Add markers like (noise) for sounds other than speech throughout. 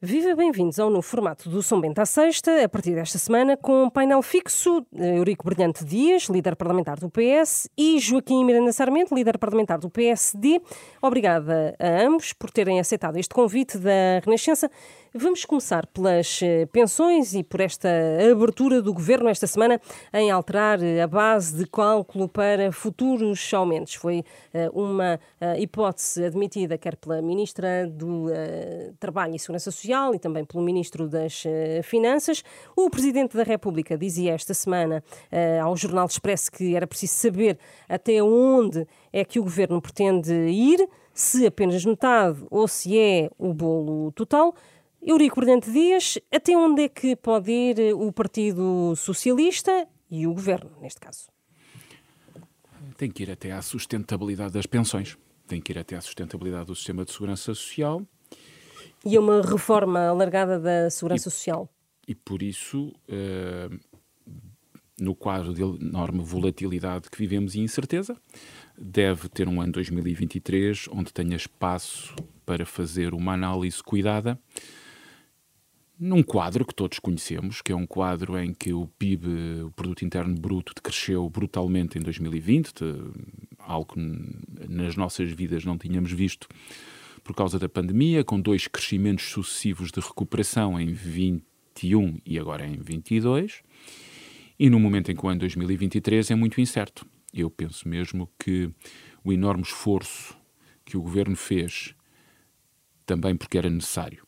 Viva bem-vindos ao novo formato do São Bento à Sexta, a partir desta semana, com um painel fixo, Eurico Brilhante Dias, líder parlamentar do PS, e Joaquim Miranda Sarmento, líder parlamentar do PSD. Obrigada a ambos por terem aceitado este convite da Renascença. Vamos começar pelas eh, pensões e por esta abertura do governo esta semana em alterar eh, a base de cálculo para futuros aumentos. Foi eh, uma hipótese admitida quer pela Ministra do Trabalho e Segurança Social e também pelo Ministro das Finanças. O Presidente da República dizia esta semana ao Jornal Expresso que era preciso saber até onde é que o governo pretende ir, se apenas metade ou se é o bolo total. Eurico Brilhante Dias, até onde é que pode ir o Partido Socialista e o Governo, neste caso? Tem que ir até à sustentabilidade das pensões, tem que ir até à sustentabilidade do sistema de segurança social. E a uma reforma alargada da segurança e, social. E por isso, uh, no quadro de enorme volatilidade que vivemos e incerteza, deve ter um ano 2023 onde tenha espaço para fazer uma análise cuidada num quadro que todos conhecemos, que é um quadro em que o PIB, o Produto Interno Bruto, cresceu brutalmente em 2020, algo que nas nossas vidas não tínhamos visto por causa da pandemia, com dois crescimentos sucessivos de recuperação em 21 e agora em 22, e no momento em que o ano 2023 é muito incerto. Eu penso mesmo que o enorme esforço que o governo fez, também porque era necessário,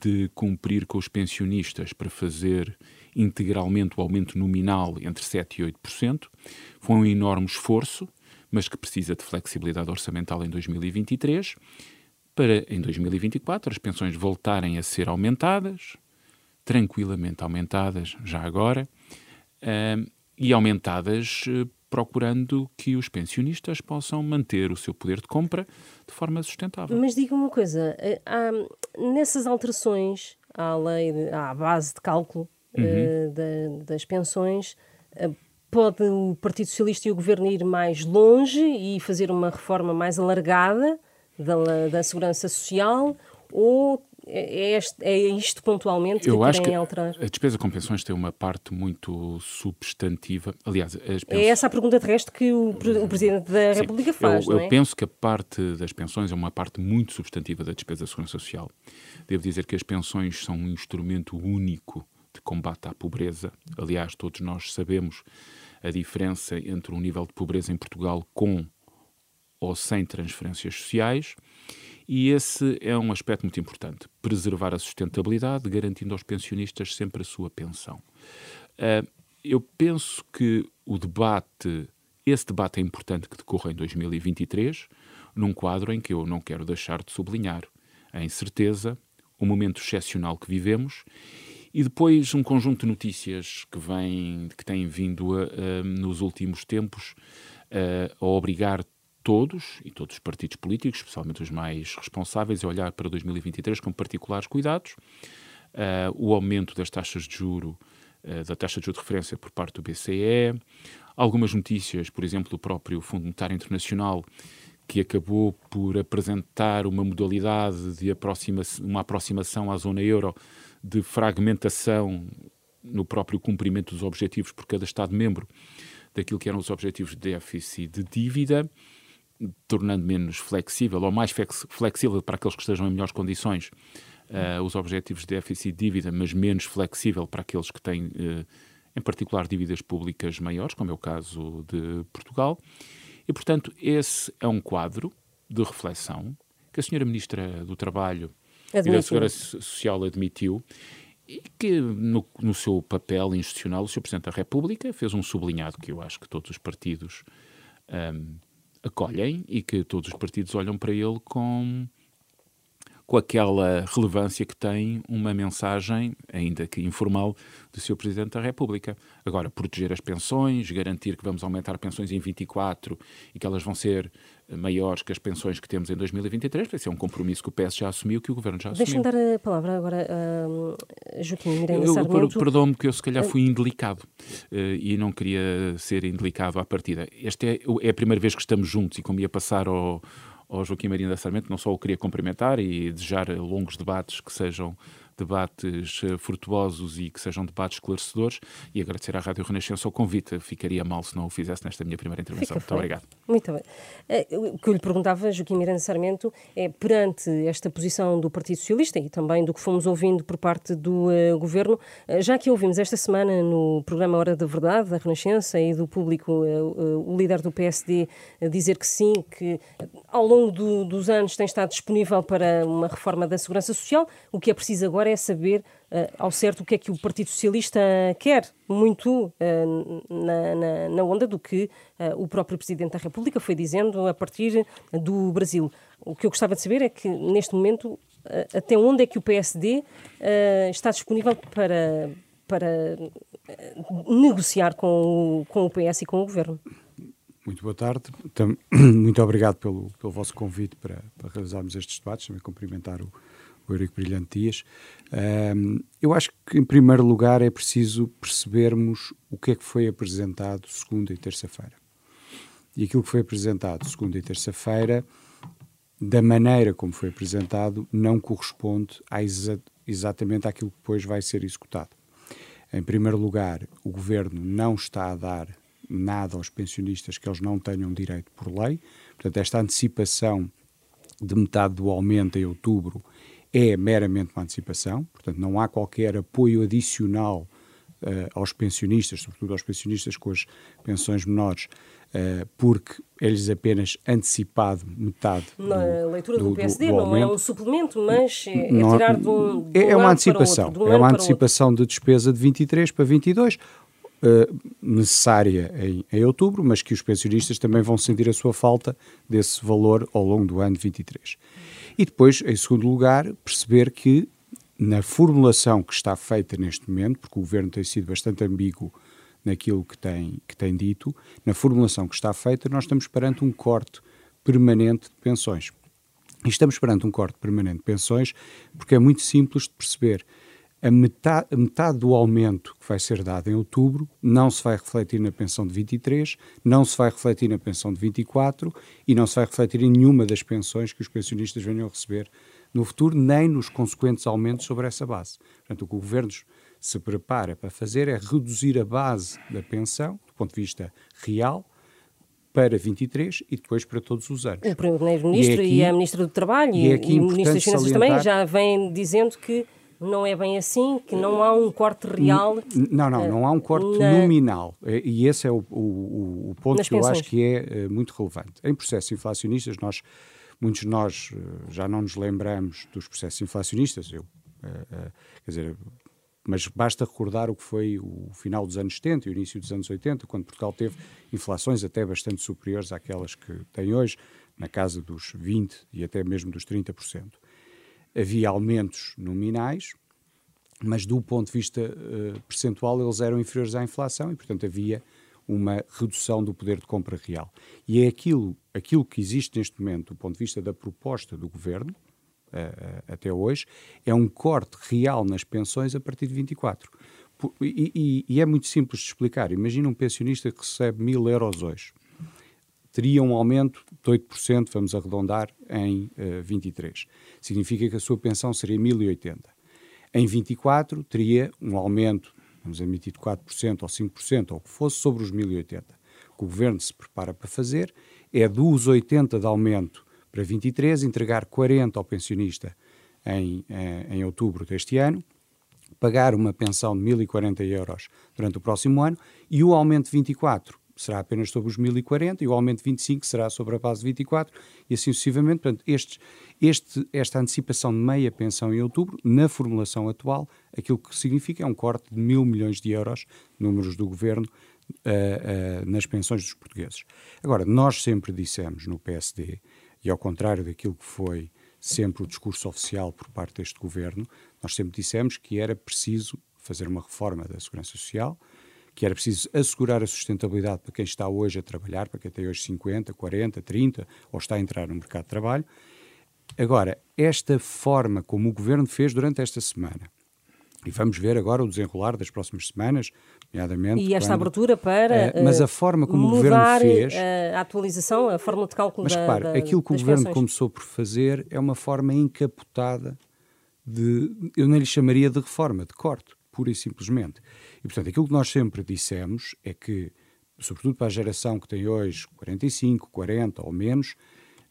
de cumprir com os pensionistas para fazer integralmente o aumento nominal entre 7% e 8%. Foi um enorme esforço, mas que precisa de flexibilidade orçamental em 2023, para em 2024 as pensões voltarem a ser aumentadas, tranquilamente aumentadas já agora, uh, e aumentadas uh, procurando que os pensionistas possam manter o seu poder de compra de forma sustentável. Mas diga uma coisa, eh, há, nessas alterações à lei, de, à base de cálculo uhum. uh, da, das pensões, uh, pode o Partido Socialista e o Governo ir mais longe e fazer uma reforma mais alargada da, da segurança social ou é, é, este, é isto pontualmente que Eu acho que alterar? A despesa com pensões tem uma parte muito substantiva. Aliás, pensões... é essa a pergunta de resto que o, o Presidente da Sim, República faz. Eu, é? eu penso que a parte das pensões é uma parte muito substantiva da despesa da Segurança Social. Devo dizer que as pensões são um instrumento único de combate à pobreza. Aliás, todos nós sabemos a diferença entre o nível de pobreza em Portugal com ou sem transferências sociais e esse é um aspecto muito importante: preservar a sustentabilidade, garantindo aos pensionistas sempre a sua pensão. Uh, eu penso que o debate, esse debate é importante que decorra em 2023, num quadro em que eu não quero deixar de sublinhar a incerteza, o momento excepcional que vivemos e depois um conjunto de notícias que vem, que têm vindo a, a, nos últimos tempos a obrigar todos, e todos os partidos políticos, especialmente os mais responsáveis, a olhar para 2023 com particulares cuidados. Uh, o aumento das taxas de juro, uh, da taxa de juro de referência por parte do BCE, algumas notícias, por exemplo, do próprio Fundo Monetário Internacional, que acabou por apresentar uma modalidade de aproxima uma aproximação à zona euro de fragmentação no próprio cumprimento dos objetivos por cada Estado-membro daquilo que eram os objetivos de déficit de dívida tornando menos flexível ou mais flexível para aqueles que estejam em melhores condições uh, os objetivos de déficit e dívida, mas menos flexível para aqueles que têm, uh, em particular, dívidas públicas maiores, como é o caso de Portugal. E, portanto, esse é um quadro de reflexão que a senhora Ministra do Trabalho admitiu. e da Segurança Social admitiu e que, no, no, seu papel institucional, o Sr. Presidente da República fez um sublinhado que eu acho que todos os partidos um, acolhem e que todos os partidos olham para ele com, com aquela relevância que tem uma mensagem, ainda que informal, do seu Presidente da República. Agora, proteger as pensões, garantir que vamos aumentar pensões em 24 e que elas vão ser maiores que as pensões que temos em 2023, esse é um compromisso que o PS já assumiu, que o Governo já assumiu. Deixa-me dar a palavra agora a Joaquim Miranda Sarmento. Perdão-me que eu se calhar fui indelicado uh, e não queria ser indelicado à partida. Esta é, é, a primeira vez que estamos juntos e como ia passar ao, ao Joaquim Maria da Sarmento, não só o queria cumprimentar e desejar longos debates que sejam debates uh, frutuosos e que sejam debates esclarecedores e agradecer à Rádio Renascença o convite. Ficaria mal se não o fizesse nesta minha primeira intervenção. Muito obrigado. Muito bem. Uh, o que eu lhe perguntava, Joaquim Miranda Sarmento, é perante esta posição do Partido Socialista e também do que fomos ouvindo por parte do uh, Governo, já que ouvimos esta semana no programa Hora da Verdade, da Renascença e do público, o líder do PSD dizer que sim, que ao longo do, dos anos tem estado disponível para uma reforma da Segurança Social, o que é preciso agora é saber uh, ao certo o que é que o Partido Socialista quer, muito uh, na, na, na, onda do que uh, o próprio Presidente da República foi dizendo a partir do Brasil. O que eu gostava de saber é que, neste momento, até onde é que o PSD está disponível para, para negociar com o, com o PS e com o Governo? Muito boa tarde. (clears throat) Muito obrigado pelo, pelo vosso convite para, para realizarmos estes debates. Também cumprimentar o, o Eurico Brilhante Dias. Um, eu acho que, em primeiro lugar, é preciso percebermos o que é que foi apresentado segunda e terça-feira. E aquilo que foi apresentado segunda e terça-feira, da maneira como foi apresentado, não corresponde a exa exatamente àquilo que depois vai ser executado. Em primeiro lugar, o governo não está a dar nada aos pensionistas que eles não tenham direito por lei. Portanto, esta antecipação de metade do aumento em outubro é meramente uma antecipação, portanto, não há qualquer apoio adicional uh, aos pensionistas, sobretudo aos pensionistas com as pensões menores, uh, porque é-lhes apenas antecipado metade. Na do, leitura do, do PSD, do, não é um suplemento, mas é, não, tirar de um. De um é, uma antecipação, outro, um é uma antecipação de despesa de 23 para 22. Uh, necessária em, em, outubro, mas que os pensionistas também vão sentir a sua falta desse valor ao longo do ano de 23. E depois, em segundo lugar, perceber que na formulação que está feita neste momento, porque o governo tem sido bastante ambíguo naquilo que tem, que tem dito, na formulação que está feita, nós estamos perante um corte permanente de pensões. E estamos perante um corte permanente de pensões porque é muito simples de perceber a metade, metade, do aumento que vai ser dado em outubro não se vai refletir na pensão de 23, não se vai refletir na pensão de 24 e não se vai refletir em nenhuma das pensões que os pensionistas venham a receber no futuro, nem nos consequentes aumentos sobre essa base. Portanto, o que o Governo se prepara para fazer é reduzir a base da pensão, do ponto de vista real, para 23 e depois para todos os anos. O Primeiro-Ministro e, e, a Ministra do Trabalho e, e, e o Ministro das Finanças também já vêm dizendo que não é bem assim, que não há um corte real. Não, não, não há um corte na... nominal. E esse é o, o, o ponto que eu acho que é uh, muito relevante. Em processos inflacionistas, nós, muitos de nós uh, já não nos lembramos dos processos inflacionistas. Eu, quer dizer, mas basta recordar o que foi o final dos anos 70 e o início dos anos 80, quando Portugal teve inflações até bastante superiores àquelas que tem hoje, na casa dos 20% e até mesmo dos 30% havia aumentos nominais, mas do ponto de vista uh, percentual eles eram inferiores à inflação e, portanto, havia uma redução do poder de compra real. E é aquilo, aquilo que existe neste momento, do ponto de vista da proposta do governo, uh, até hoje, é um corte real nas pensões a partir de 24. E, e, e é muito simples de explicar. Imagina um pensionista que recebe mil euros hoje teria um aumento de 8%, vamos arredondar, em uh, 23. Significa que a sua pensão seria 1.080. Em 24, teria um aumento, vamos admitir, de 4% ou 5%, ou o que fosse, sobre os 1.080. O que o governo se prepara para fazer é dos 80 de aumento para 23, entregar 40 ao pensionista em, em, em outubro deste ano, pagar uma pensão de 1.040 euros durante o próximo ano e o aumento de 24 será apenas sobre os 1040 e o aumento de 25 será sobre a base de 24 e assim sucessivamente. Portanto, este, esta antecipação de meia pensão em outubro, na formulação atual, aquilo que significa é um corte de mil milhões de euros, números do governo, uh, uh, nas pensões dos portugueses. Agora, nós sempre dissemos no PSD, e ao contrário daquilo que foi sempre o discurso oficial por parte deste governo, nós sempre dissemos que era preciso fazer uma reforma da Segurança Social, que era preciso assegurar a sustentabilidade para quem está hoje a trabalhar, para quem tem hoje 50, 40, 30 ou está a entrar no mercado de trabalho. Agora, esta forma como o governo fez durante esta semana, e vamos ver agora o desenrolar das próximas semanas, nomeadamente. E esta quando, abertura para. Uh, mas a forma como o governo fez. A atualização, a fórmula de cálculo mas, da. Mas repare, da, aquilo que o governo pensões. começou por fazer é uma forma encapotada de. Eu nem lhe chamaria de reforma, de corte, pura e simplesmente. E, portanto, aquilo que nós sempre dissemos é que, sobretudo para a geração que tem hoje 45, 40 ou menos,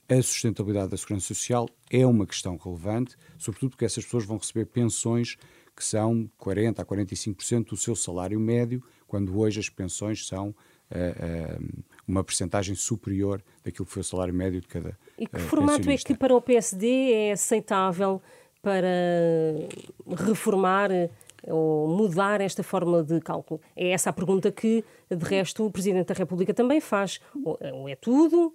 a sustentabilidade da segurança social é uma questão relevante, sobretudo porque essas pessoas vão receber pensões que são 40% a 45% do seu salário médio, quando hoje as pensões são uh, uh, uma percentagem superior daquilo que foi o salário médio de cada E que uh, formato é que para o PSD é aceitável para reformar ou mudar esta fórmula de cálculo? É essa a pergunta que, de resto, o Presidente da República também faz. Ou é tudo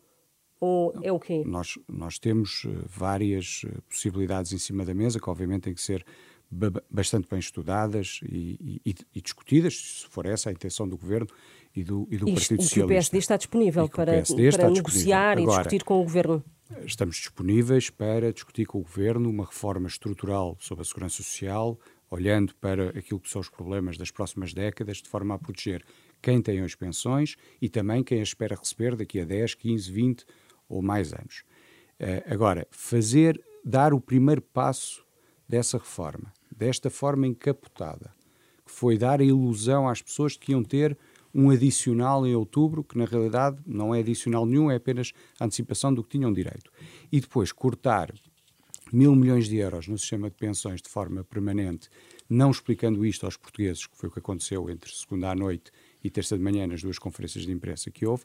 ou é o quê? Nós, nós temos várias possibilidades em cima da mesa, que obviamente têm que ser bastante bem estudadas e, e, e, discutidas, se for essa a intenção do Governo e do, e do Isto, Partido Socialista. E o PSD está disponível para, para negociar disponível. e discutir com o Governo? Estamos disponíveis para discutir com o Governo uma reforma estrutural sobre a segurança social, olhando para aquilo que são os problemas das próximas décadas, de forma a proteger quem tem as pensões e também quem as espera receber daqui a 10, 15, 20 ou mais anos. Uh, agora, fazer, dar o primeiro passo dessa reforma desta forma encapotada, que foi dar a ilusão às pessoas de que iam ter um adicional em outubro, que na realidade não é adicional nenhum, é apenas a antecipação do que tinham direito. E depois cortar mil milhões de euros no sistema de pensões de forma permanente, não explicando isto aos portugueses, que foi o que aconteceu entre segunda à noite e terça de manhã nas duas conferências de imprensa que houve,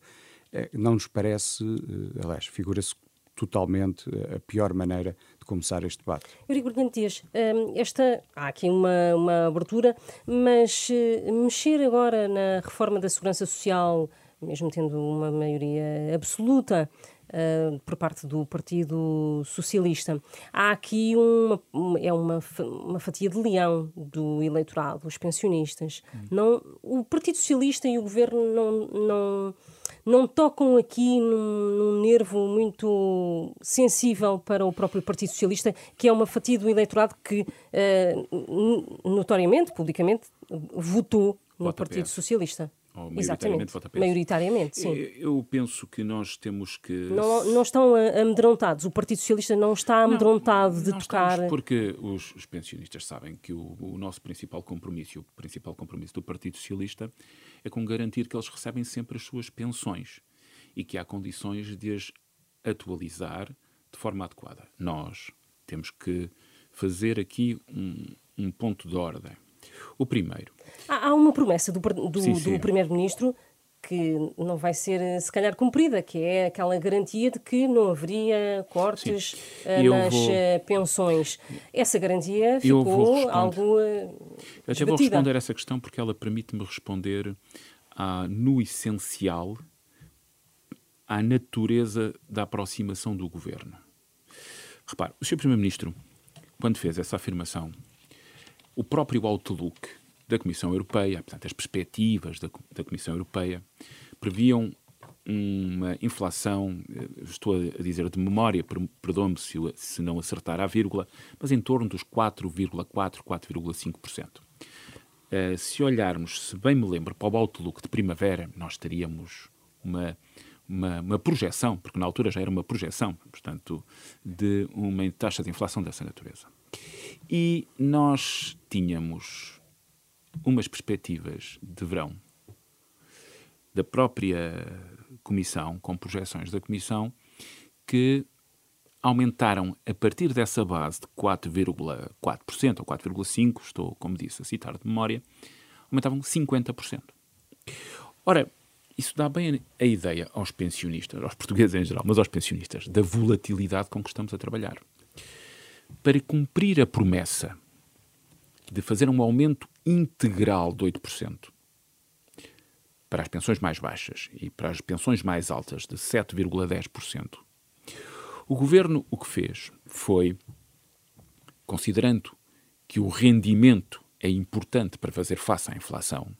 eh, não nos parece, eh, aliás, figura-se totalmente a pior maneira de começar este debate. Eurico Brilhante Dias, hum, esta, há aqui uma, uma abertura, mas eh, mexer agora na reforma da segurança social, mesmo tendo uma maioria absoluta, Uh, por parte do Partido Socialista. Há aqui uma, é uma, uma fatia de leão do eleitorado, os pensionistas. Hum. Não, o Partido Socialista e o Governo não, não, não tocam aqui num, num, nervo muito sensível para o próprio Partido Socialista, que é uma fatia do eleitorado que, uh, notoriamente, publicamente, votou no Partido PS. Socialista. Ou maioritariamente vota PS. Maioritariamente, sim. Eu penso que nós temos que. Não, não estão amedrontados. O Partido Socialista não está amedrontado não, de não tocar. Porque os, os, pensionistas sabem que o, o, nosso principal compromisso, o principal compromisso do Partido Socialista, é com garantir que eles recebem sempre as suas pensões e que há condições de as atualizar de forma adequada. Nós temos que fazer aqui um, um ponto de ordem. O primeiro. Há, há uma promessa do, do, do Primeiro-Ministro que não vai ser, se calhar, cumprida, que é aquela garantia de que não haveria cortes uh, nas vou... uh, pensões. Essa garantia ficou algo. Eu já vou responder essa questão porque ela permite-me responder à, no essencial à natureza da aproximação do governo. Repare, o Sr. Primeiro-Ministro, quando fez essa afirmação, o próprio outlook da Comissão Europeia, portanto, as perspectivas da, da Comissão Europeia, previam uma inflação, eh, estou a dizer de memória, perdoe-me se, se não acertar a vírgula, mas em torno dos 4,4%, 4,5%. Uh, se olharmos, se bem me lembro, para o Outlook de primavera, nós teríamos uma, uma, uma, projeção, porque na altura já era uma projeção, portanto, de uma taxa de inflação dessa natureza. E nós tínhamos umas perspectivas de verão da própria Comissão, com projeções da Comissão, que aumentaram a partir dessa base de 4,4% ou 4,5%, estou, como disse, a citar de memória, aumentavam 50%. Ora, isso dá bem a ideia aos pensionistas, aos portugueses em geral, mas aos pensionistas, da volatilidade com que estamos a trabalhar. Para cumprir a promessa de fazer um aumento integral de 8% para as pensões mais baixas e para as pensões mais altas de 7,10%. O governo o que fez foi, considerando que o rendimento é importante para fazer face à inflação,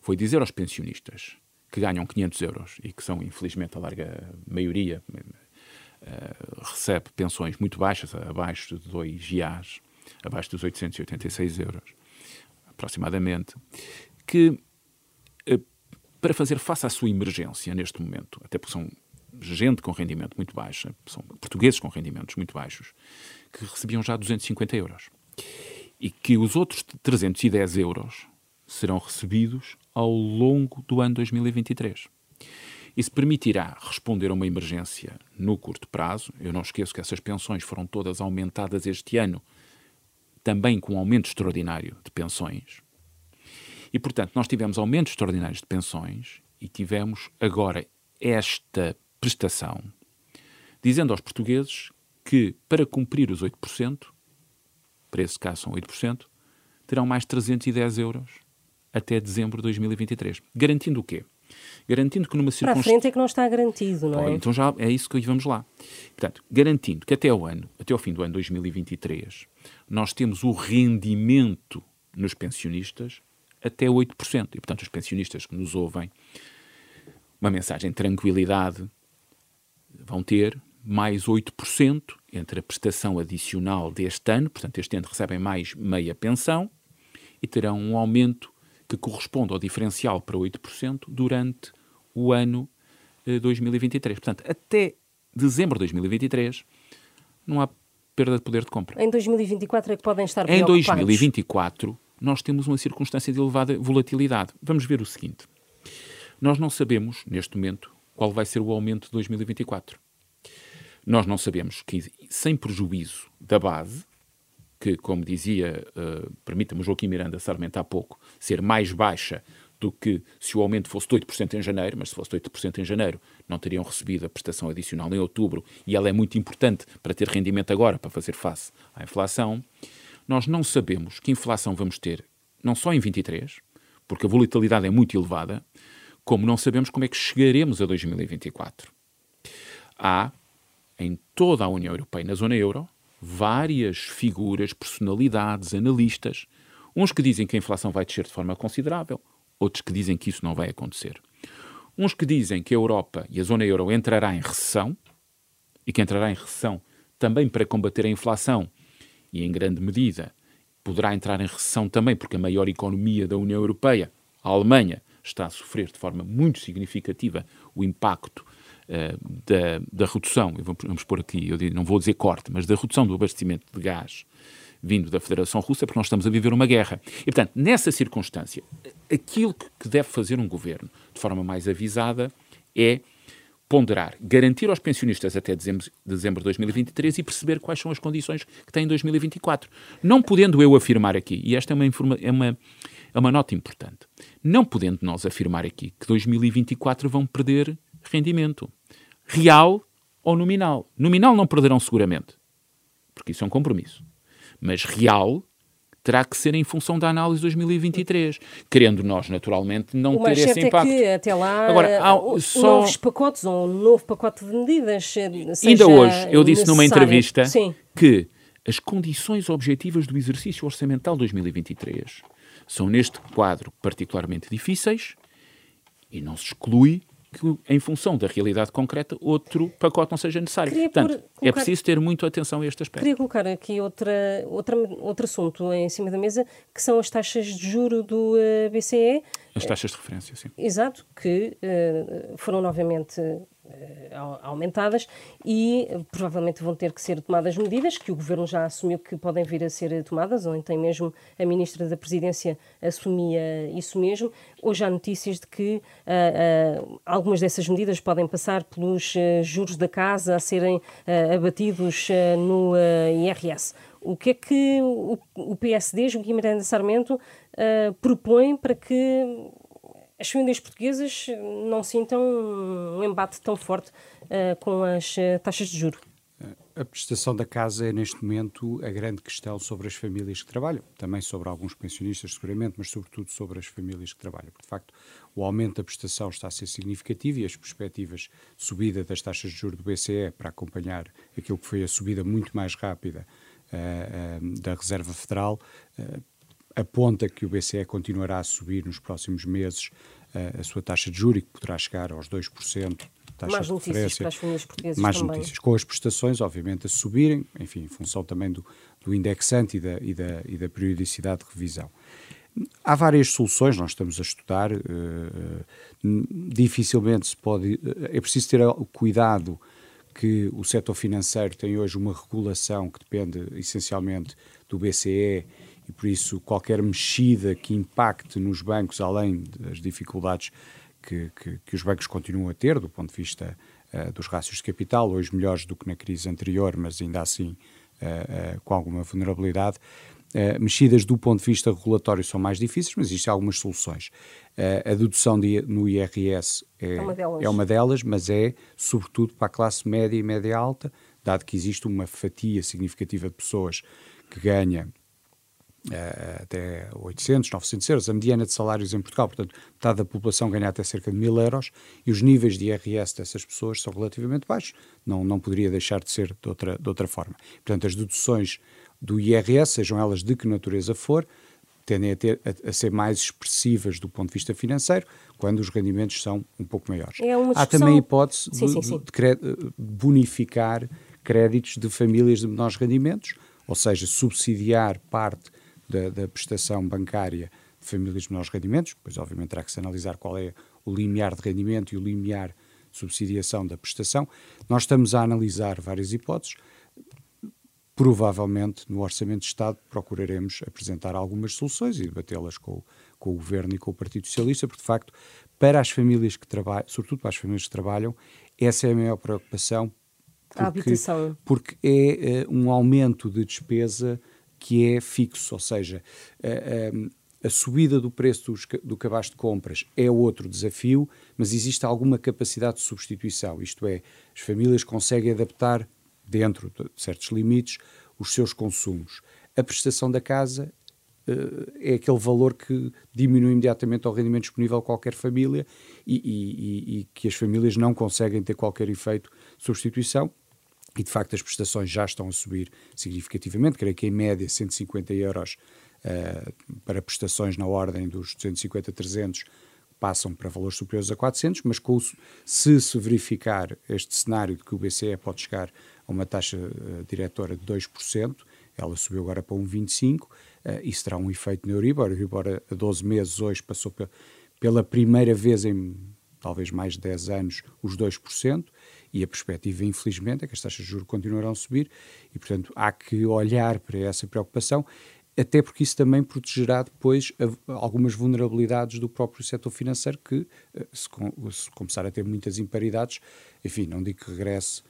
foi dizer aos pensionistas que ganham 500 euros e que são, infelizmente, a larga maioria, uh, recebe pensões muito baixas, abaixo de 2 IAs, abaixo dos 886 euros, aproximadamente, que para fazer face à sua emergência neste momento, até porque são gente com rendimento muito baixo, são portugueses com rendimentos muito baixos, que recebiam já 250 euros. E que os outros 310 euros serão recebidos ao longo do ano 2023. Isso permitirá responder a uma emergência no curto prazo. Eu não esqueço que essas pensões foram todas aumentadas este ano, também com um aumento extraordinário de pensões. E, portanto, nós tivemos aumentos extraordinários de pensões e tivemos agora esta prestação, dizendo aos portugueses que, para cumprir os 8%, para esse caso são 8%, terão mais 310 euros até dezembro de 2023. Garantindo o quê? Garantindo que numa circunstância... Para a frente é que não está garantido, não é? então já é isso que vamos lá. Portanto, garantindo que até o ano, até ao fim do ano 2023, nós temos o rendimento nos pensionistas até 8%. E, portanto, os pensionistas que nos ouvem, uma mensagem de tranquilidade, vão ter mais 8% entre a prestação adicional deste ano, portanto, este ano recebem mais meia pensão, e terão um aumento que corresponde ao diferencial para 8% durante o ano 2023. Eh, portanto, até dezembro de 2023 não há perda de poder de compra. Em 2024 é que podem estar Em 2024 nós temos uma circunstância de elevada volatilidade. Vamos ver o seguinte. Nós não sabemos, neste momento, qual vai ser o aumento de 2024. Nós não sabemos que, sem prejuízo da base, que, como dizia, uh, permita-me Joaquim Miranda Sarmento há pouco, ser mais baixa do que se o aumento fosse de 8% em janeiro, mas se fosse de 8% em janeiro não teriam recebido a prestação adicional em outubro e ela é muito importante para ter rendimento agora, para fazer face à inflação. Nós não sabemos que inflação vamos ter, não só em 23, porque a volatilidade é muito elevada, como não sabemos como é que chegaremos a 2024. Há, em toda a União Europeia, na zona euro, várias figuras, personalidades, analistas, uns que dizem que a inflação vai descer de forma considerável, outros que dizem que isso não vai acontecer. Uns que dizem que a Europa e a zona euro entrará em recessão, e que entrará em recessão também para combater a inflação e, em grande medida, poderá entrar em recessão também porque a maior economia da União Europeia, a Alemanha, está a sofrer de forma muito significativa o impacto da, da, redução, vamos, pôr aqui, eu não vou dizer corte, mas da redução do abastecimento de gás vindo da Federação Russa, porque nós estamos a viver uma guerra. E, portanto, nessa circunstância, aquilo que deve fazer um governo de forma mais avisada é ponderar, garantir aos pensionistas até dezembro, dezembro de 2023 e perceber quais são as condições que têm em 2024. Não podendo eu afirmar aqui, e esta é uma, é uma, é uma nota importante, não podendo nós afirmar aqui que 2024 vão perder rendimento, real ou nominal. Nominal não perderão seguramente, porque isso é um compromisso. Mas real terá que ser em função da análise de 2023, querendo nós, naturalmente, não o ter esse impacto. É que até lá Agora, há, só... novos pacotes ou um novo pacote de medidas. Ainda hoje eu disse numa entrevista Sim. que as condições objetivas do exercício orçamental 2023 são, neste quadro, particularmente difíceis e não se exclui que, em função da realidade concreta, outro pacote não seja necessário. Queria Portanto, é colocar, é preciso ter muito atenção a este aspecto. Queria colocar aqui outra, outra, outro assunto em cima da mesa, que são as taxas de juro do eh, BCE. As taxas de referência, sim. Exato, que uh, foram novamente aumentadas e eh, provavelmente vão ter que ser tomadas medidas que o Governo já assumiu que podem vir a ser tomadas, ontem mesmo a Ministra da Presidência assumia isso mesmo. Hoje há notícias de que uh, uh, algumas dessas medidas podem passar pelos uh, juros da casa a serem abatidos no IRS. O que é que o, o PSD, Joaquim Miranda Sarmento, propõe para que as famílias portuguesas não sintam um embate tão forte uh, com as uh, taxas de juro? A prestação da casa é, neste momento, a grande questão sobre as famílias que trabalham. Também sobre alguns pensionistas, seguramente, mas sobretudo sobre as famílias que trabalham. De facto, o aumento da prestação está a ser significativo e as perspectivas de subida das taxas de juros do BCE para acompanhar aquilo que foi a subida muito mais rápida uh, da Reserva Federal aponta que o BCE continuará a subir nos próximos meses uh, a sua taxa de juros e que poderá chegar aos 2%. Taxa mais notícias para as famílias portuguesas mais também. notícias, com as prestações, obviamente, a subirem, enfim, em função também do, do indexante e da, e, da, e da periodicidade de revisão. Há várias soluções, nós estamos a estudar. dificilmente se pode. É preciso ter cuidado que o setor financeiro tem hoje uma regulação que depende essencialmente do BCE e por isso qualquer mexida que impacte nos bancos, além das dificuldades que, que, que os bancos continuam a ter do ponto de vista uh, dos rácios de capital, hoje melhores do que na crise anterior, mas ainda assim uh, uh, com alguma vulnerabilidade, mexidas do ponto de vista regulatório são mais difíceis, mas existem algumas soluções. A dedução de, no IRS é, é, uma é, uma delas, mas é sobretudo para a classe média e média alta, dado que existe uma fatia significativa de pessoas que ganha até 800, 900 euros, a mediana de salários em Portugal, portanto, metade da população ganha até cerca de 1000 euros e os níveis de IRS dessas pessoas são relativamente baixos, não, não poderia deixar de ser de outra, de outra forma. Portanto, as deduções do IRS, sejam elas de que natureza for, tendem a, ter, a, a, ser mais expressivas do ponto de vista financeiro quando os rendimentos são um pouco maiores. É Há também a hipótese sim, de, sim, sim. de bonificar créditos de famílias de menores rendimentos, ou seja, subsidiar parte da, da, prestação bancária de famílias de menores rendimentos, pois obviamente terá que se analisar qual é o limiar de rendimento e o limiar de subsidiação da prestação. Nós estamos a analisar várias hipóteses provavelmente no Orçamento de Estado procuraremos apresentar algumas soluções e debatê-las com, com, o Governo e com o Partido Socialista, porque de facto, para as famílias que trabalham, sobretudo para as famílias que trabalham, essa é a maior preocupação. Porque, a habitação. Porque é uh, um aumento de despesa que é fixo, ou seja, um, a subida do preço do, do cabaz de compras é outro desafio, mas existe alguma capacidade de substituição, isto é, as famílias conseguem adaptar dentro de certos limites, os seus consumos. A prestação da casa uh, é aquele valor que diminui imediatamente ao rendimento disponível a qualquer família e, e, e, que as famílias não conseguem ter qualquer efeito de substituição. E de facto as prestações já estão a subir significativamente, creio que em média 150 euros uh, para prestações na ordem dos 250 a 300 passam para valores superiores a 400, mas com, se se verificar este cenário de que o BCE pode chegar a uma taxa uh, diretora de 2%, ela subiu agora para 1,25%, uh, isso terá um efeito no Euribor. O Euribor a 12 meses hoje passou pela primeira vez em talvez mais de 10 anos os 2%, e a perspectiva, infelizmente, é que as taxas de juros continuarão a subir, e, portanto, há que olhar para essa preocupação até porque isso também protegerá depois algumas vulnerabilidades do próprio setor financeiro que, eh, se, começar a ter muitas imparidades, enfim, não digo que regresse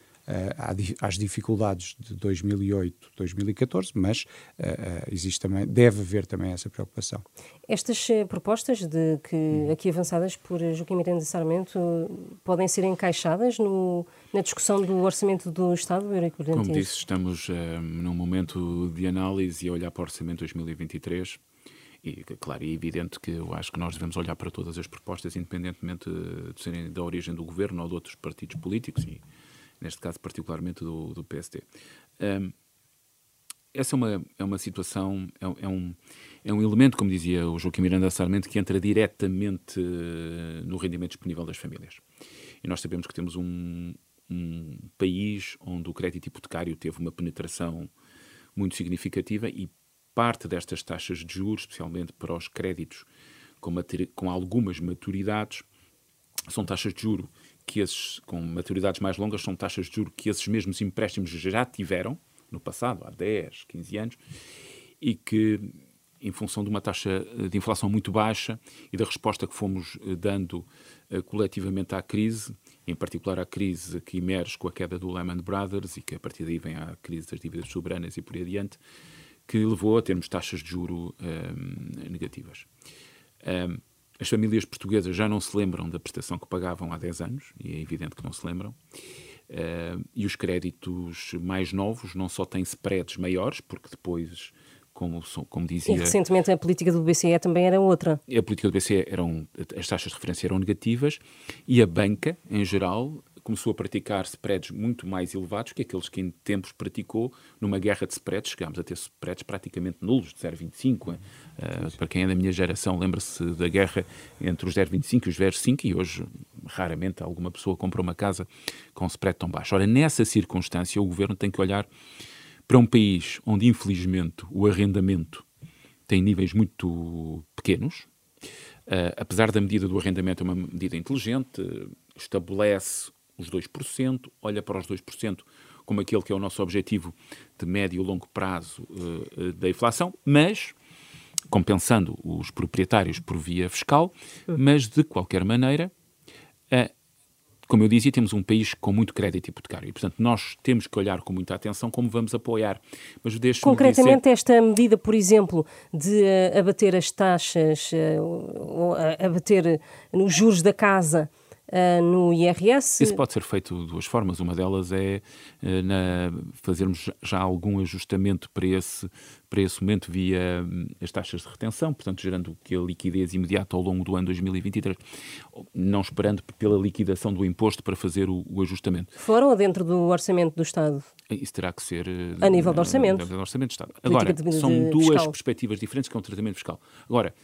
às dificuldades de 2008, 2014, mas uh, existe também, deve haver também essa preocupação. Estas propostas de que hum. aqui avançadas por Joaquim Miranda Sarmento podem ser encaixadas no, na discussão do orçamento do Estado, Eurico Como disse, estamos uh, num momento de análise e a olhar para o orçamento 2023 e, claro, é evidente que eu acho que nós devemos olhar para todas as propostas, independentemente de serem da origem do governo ou de outros partidos políticos, e neste caso particularmente do, do PSD. Um, essa é uma, é uma situação, é, é, um, é um elemento, como dizia o Joaquim Miranda Sarmento, que entra diretamente uh, no rendimento disponível das famílias. E nós sabemos que temos um, um país onde o crédito hipotecário teve uma penetração muito significativa e parte destas taxas de juros, especialmente para os créditos com, com algumas maturidades, são taxas de juro que esses, com maturidades mais longas, são taxas de juros que esses mesmos empréstimos já tiveram no passado, há 10, 15 anos, e que, em função de uma taxa de inflação muito baixa e da resposta que fomos eh, dando uh, coletivamente à crise, em particular à crise que emerge com a queda do Lehman Brothers e que a partir daí vem à crise das dívidas soberanas e por aí adiante, que levou a termos taxas de juro um, ehm, negativas. Um, ehm, as famílias portuguesas já não se lembram da prestação que pagavam há 10 anos, e é evidente que não se lembram. Uh, e os créditos mais novos não só têm spreads maiores, porque depois, como, como dizia. E recentemente a política do BCE também era outra. A política do BCE eram. As taxas de referência eram negativas e a banca, em geral, começou a praticar spreads muito mais elevados que aqueles que em tempos praticou numa guerra de spreads. Chegámos a ter spreads praticamente nulos, de 0,25. Uh, eh, para quem é da minha geração, lembra-se da guerra entre os 0,25 e os 0,5 e hoje raramente alguma pessoa compra uma casa com spread tão baixo. Ora, nessa circunstância, o governo tem que olhar para um país onde, infelizmente, o arrendamento tem níveis muito pequenos. Uh, apesar da medida do arrendamento, é uma medida inteligente, estabelece os 2%, olha para os 2% como aquele que é o nosso objetivo de médio e longo prazo uh, da inflação, mas compensando os proprietários por via fiscal, mas de qualquer maneira, uh, como eu dizia, temos um país com muito crédito hipotecário e, portanto, nós temos que olhar com muita atenção como vamos apoiar. Mas Concretamente, dizer... esta medida, por exemplo, de abater as taxas, uh, abater nos juros da casa, uh, no IRS. Isso pode ser feito de duas formas. Uma delas é uh, na, fazermos já algum ajustamento para esse, para esse momento via um, as taxas de retenção, portanto, gerando que a liquidez imediata ao longo do ano 2023, não esperando pela liquidação do imposto para fazer o, o ajustamento. Fora ou dentro do orçamento do Estado? Isso terá que ser uh, a nível do orçamento. do orçamento do Estado. Agora, de, de, são duas fiscal. perspectivas diferentes que é um tratamento fiscal. Agora,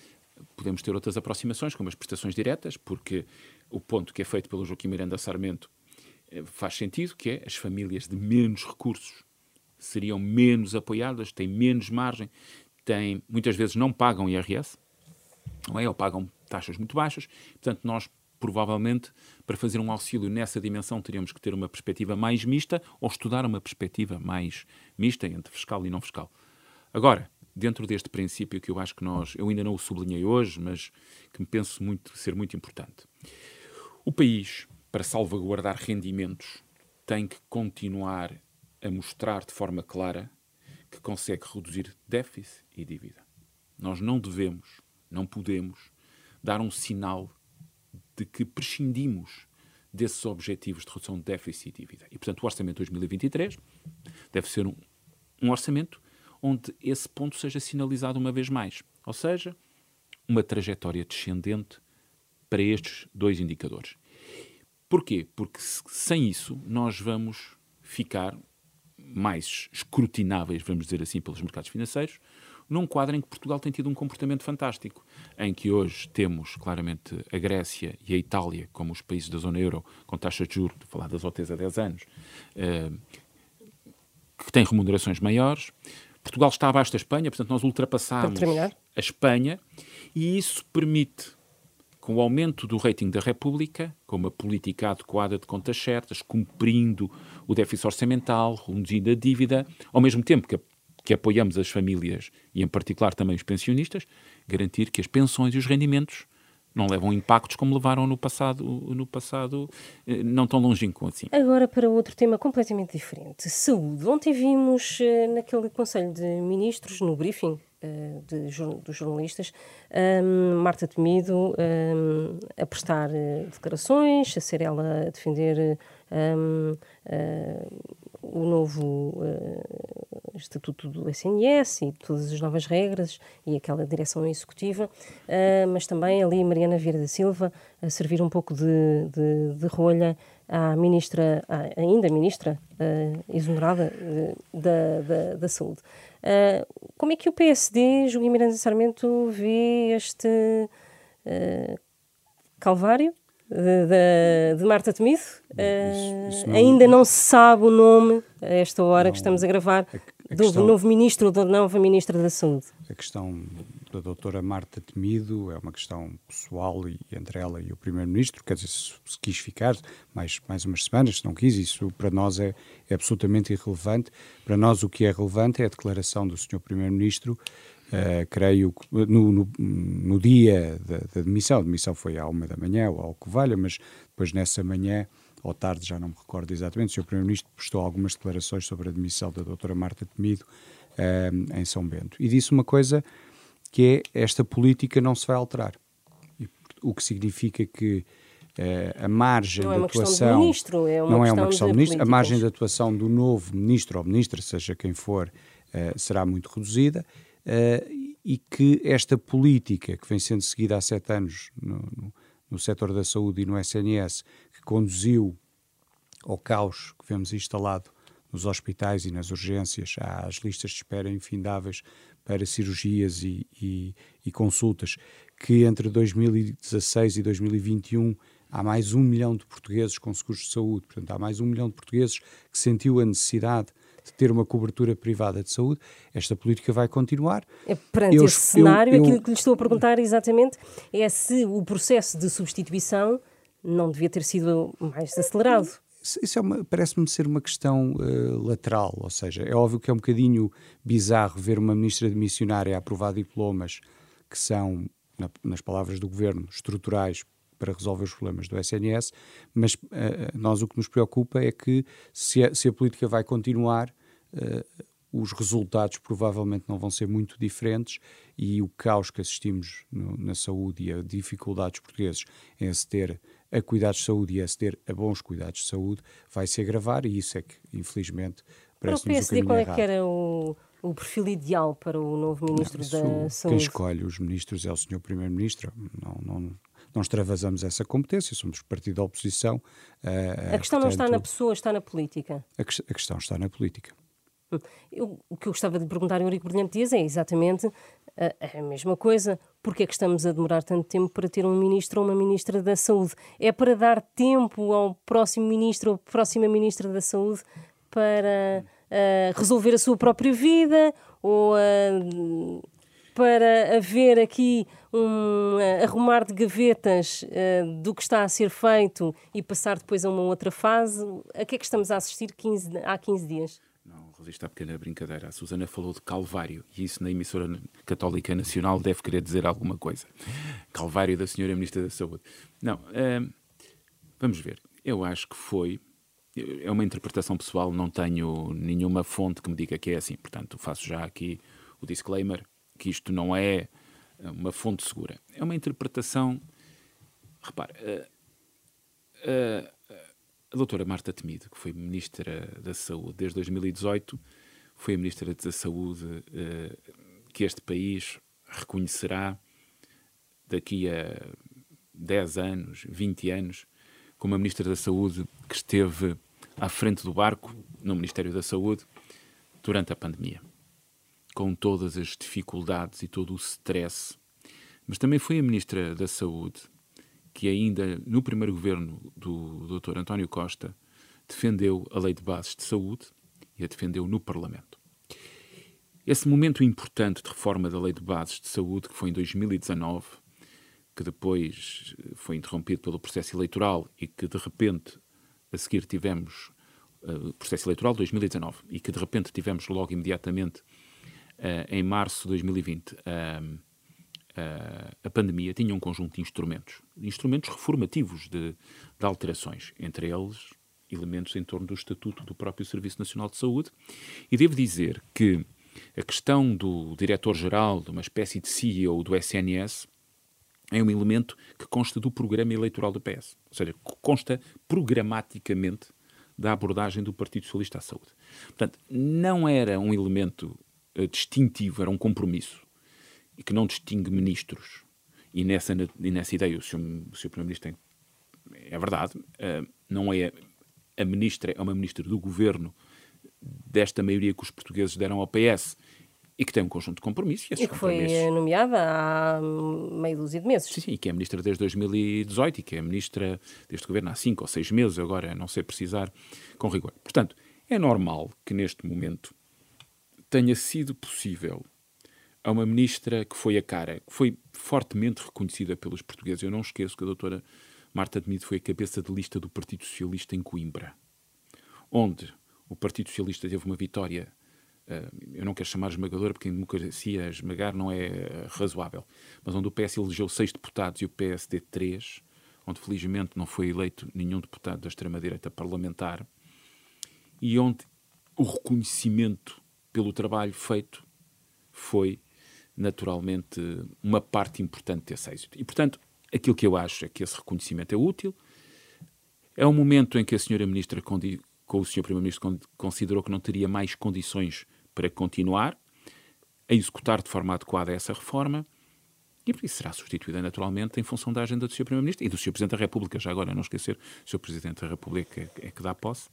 podemos ter outras aproximações, como as prestações diretas, porque o ponto que é feito pelo Joaquim Miranda Sarmento eh, faz sentido, que é as famílias de menos recursos seriam menos apoiadas, têm menos margem, têm, muitas vezes não pagam IRS, não é? ou pagam taxas muito baixas. Portanto, nós provavelmente, para fazer um auxílio nessa dimensão, teríamos que ter uma perspectiva mais mista ou estudar uma perspectiva mais mista entre fiscal e não fiscal. Agora, dentro deste princípio que eu acho que nós, eu ainda não o sublinhei hoje, mas que me penso muito ser muito importante. O país, para salvaguardar rendimentos, tem que continuar a mostrar de forma clara que consegue reduzir déficit e dívida. Nós não devemos, não podemos, dar um sinal de que prescindimos desses objetivos de redução de déficit e dívida. E, portanto, o orçamento de 2023 deve ser um, um orçamento onde esse ponto seja sinalizado uma vez mais. Ou seja, uma trajetória descendente para estes dois indicadores. Porquê? Porque sem isso nós vamos ficar mais escrutináveis, vamos dizer assim, pelos mercados financeiros, num quadro em que Portugal tem tido um comportamento fantástico, em que hoje temos claramente a Grécia e a Itália como os países da zona euro com taxas de juros, de falar das OTs há 10 anos, eh, que têm remunerações maiores. Portugal está abaixo da Espanha, portanto nós ultrapassamos a Espanha e isso permite com o aumento do rating da República, com uma política adequada de contas certas, cumprindo o déficit orçamental, reduzindo a dívida, ao mesmo tempo que, que apoiamos as famílias e, em particular, também os pensionistas, garantir que as pensões e os rendimentos não levam impactos como levaram no passado, no passado eh, não tão longínquo assim. Agora para outro tema completamente diferente, saúde. Ontem vimos eh, naquele Conselho de Ministros, no briefing, de, dos jornalistas, um, Marta Temido um, a prestar uh, declarações, a ser ela a defender um, uh, eh, o novo uh, estatuto do SNS e todas as novas regras e aquela direção executiva, mas também ali Mariana Vieira da Silva a servir um pouco de, de, de rolha à ministra, à ainda ministra exonerada da, da, da Saúde. Uh, como é que o PSD, Joaquim Miranda Sarmento, vê este uh, calvário de, de, Marta Temido? Uh, não, ainda não se sabe o nome, a esta hora não, que estamos a gravar, a do questão, novo ministro ou da nova ministra da Saúde. A questão da doutora Marta Temido é uma questão pessoal e, entre ela e o primeiro-ministro, quer dizer, se, se, quis ficar mais, mais umas semanas, se não quis, isso para nós é, é absolutamente irrelevante. Para nós o que é relevante é a declaração do senhor primeiro-ministro Uh, creio no, no, no dia da, da, demissão, a demissão foi à uma da manhã ou ao que valha, mas depois nessa manhã ou tarde, já não me recordo exatamente, o Sr. Primeiro-Ministro prestou algumas declarações sobre a demissão da doutora Marta Temido uh, em São Bento e disse uma coisa que é esta política não se vai alterar. O que significa que uh, a margem é atuação. Ministro, é não é uma questão de ministro, a margem de atuação do novo ministro ou ministra, seja quem for, uh, será muito reduzida. Uh, e que esta política que vem sendo seguida há sete anos no, no, no setor da saúde e no SNS, conduziu ao caos que vemos instalado nos hospitais e nas urgências, às listas de espera infindáveis para cirurgias e, e, e, consultas, que entre 2016 e 2021 há mais um milhão de portugueses com seguros de saúde, portanto, há mais um milhão de portugueses que sentiu a necessidade de ter uma cobertura privada de saúde. Esta política vai continuar. É, perante eu, esse cenário, eu, eu, aquilo que lhe estou a perguntar exatamente é se o processo de substituição não devia ter sido mais acelerado. Isso é parece-me ser uma questão uh, lateral, ou seja, é óbvio que é um bocadinho bizarro ver uma ministra de missionária aprovar diplomas que são, na, nas palavras do governo, estruturais para resolver os problemas do SNS, mas uh, nós o que nos preocupa é que se a, se a política vai continuar, uh, os resultados provavelmente não vão ser muito diferentes e o caos que assistimos no, na saúde e a dificuldade dos portugueses em aceder a cuidados de saúde e aceder a bons cuidados de saúde vai se agravar e isso é que, infelizmente, parece-nos o PSD, qual é que era o, o perfil ideal para o novo Ministro não, da Saúde? Quem escolhe os ministros é o Sr. Primeiro-Ministro. Não, não, não extravasamos essa competência, somos partido da oposição. Uh, a questão portanto, não está na pessoa, está na política. A, que, a questão está na política. Eu, o que eu gostava de perguntar ao Eurico Brilhante Dias é exatamente a, a, mesma coisa. Porque é que estamos a demorar tanto tempo para ter um ministro ou uma ministra da Saúde? É para dar tempo ao próximo ministro ou próxima ministra da Saúde para uh, resolver a sua própria vida ou uh, para haver aqui um uh, arrumar de gavetas do que está a ser feito e passar depois a uma outra fase? A que é que estamos a assistir 15, há 15 dias? Resistir à pequena brincadeira. A Susana falou de Calvário e isso na emissora católica nacional deve querer dizer alguma coisa. Calvário da senhora Ministra da Saúde. Não, uh, vamos ver. Eu acho que foi. É uma interpretação pessoal, não tenho nenhuma fonte que me diga que é assim. Portanto, faço já aqui o disclaimer que isto não é uma fonte segura. É uma interpretação. Repare, uh, uh, a doutora Marta Temido, que foi Ministra da Saúde desde 2018, foi a Ministra da Saúde uh, que este país reconhecerá daqui a 10 anos, 20 anos, como a Ministra da Saúde que esteve à frente do barco no Ministério da Saúde durante a pandemia, com todas as dificuldades e todo o stress. Mas também foi a Ministra da Saúde que ainda no primeiro governo do Dr. António Costa defendeu a Lei de Bases de Saúde e a defendeu no Parlamento. Esse momento importante de reforma da Lei de Bases de Saúde, que foi em 2019, que depois foi interrompido pelo processo eleitoral e que de repente a seguir tivemos uh, processo eleitoral 2019 e que de repente tivemos logo imediatamente uh, em março de 2020 uh, a pandemia tinha um conjunto de instrumentos, instrumentos reformativos de, de, alterações, entre eles elementos em torno do estatuto do próprio Serviço Nacional de Saúde. E devo dizer que a questão do diretor-geral, de uma espécie de CEO do SNS, é um elemento que consta do programa eleitoral do PS, ou seja, consta programaticamente da abordagem do Partido Socialista à saúde. Portanto, não era um elemento uh, distintivo, era um compromisso e que não distingue ministros. E nessa, e nessa ideia o Sr. Primeiro-Ministro tem. É verdade, uh, não é a ministra, é uma ministra do governo desta maioria que os portugueses deram ao PS e que tem um conjunto de compromissos. E, e que foi nomeada há meio dúzia de meses. Sim, sim, e que é ministra desde 2018 e que é ministra deste governo há cinco ou seis meses, agora não sei precisar com rigor. Portanto, é normal que neste momento tenha sido possível a uma ministra que foi a cara, que foi fortemente reconhecida pelos portugueses. Eu não esqueço que a doutora Marta Temido foi a cabeça de lista do Partido Socialista em Coimbra, onde o Partido Socialista teve uma vitória, uh, eu não quero chamar esmagadora, porque em democracia esmagar não é uh, razoável, mas onde o PS elegeu seis deputados e o PSD três, onde felizmente não foi eleito nenhum deputado da extrema-direita parlamentar, e onde o reconhecimento pelo trabalho feito foi naturalmente, uma parte importante desse êxito. E, portanto, aquilo que eu acho é que esse reconhecimento é útil. É um momento em que a senhora ministra, com o senhor primeiro-ministro, considerou que não teria mais condições para continuar a executar de forma adequada essa reforma e por isso será substituída naturalmente em função da agenda do Sr. Primeiro-Ministro e do Sr. Presidente da República. Já agora, não esquecer, o Sr. Presidente da República é, que dá posse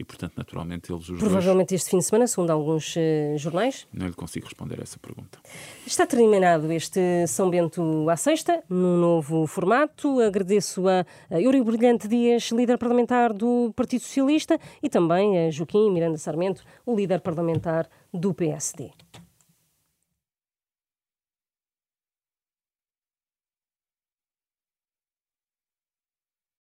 e, portanto, naturalmente, eles os Provavelmente dois... este fim de semana, segundo alguns uh, jornais? Não lhe consigo responder a essa pergunta. Está terminado este São Bento à sexta, num novo formato. Agradeço a, a Eurico Brilhante Dias, líder parlamentar do Partido Socialista, e também a Joaquim Miranda Sarmento, o líder parlamentar do PSD.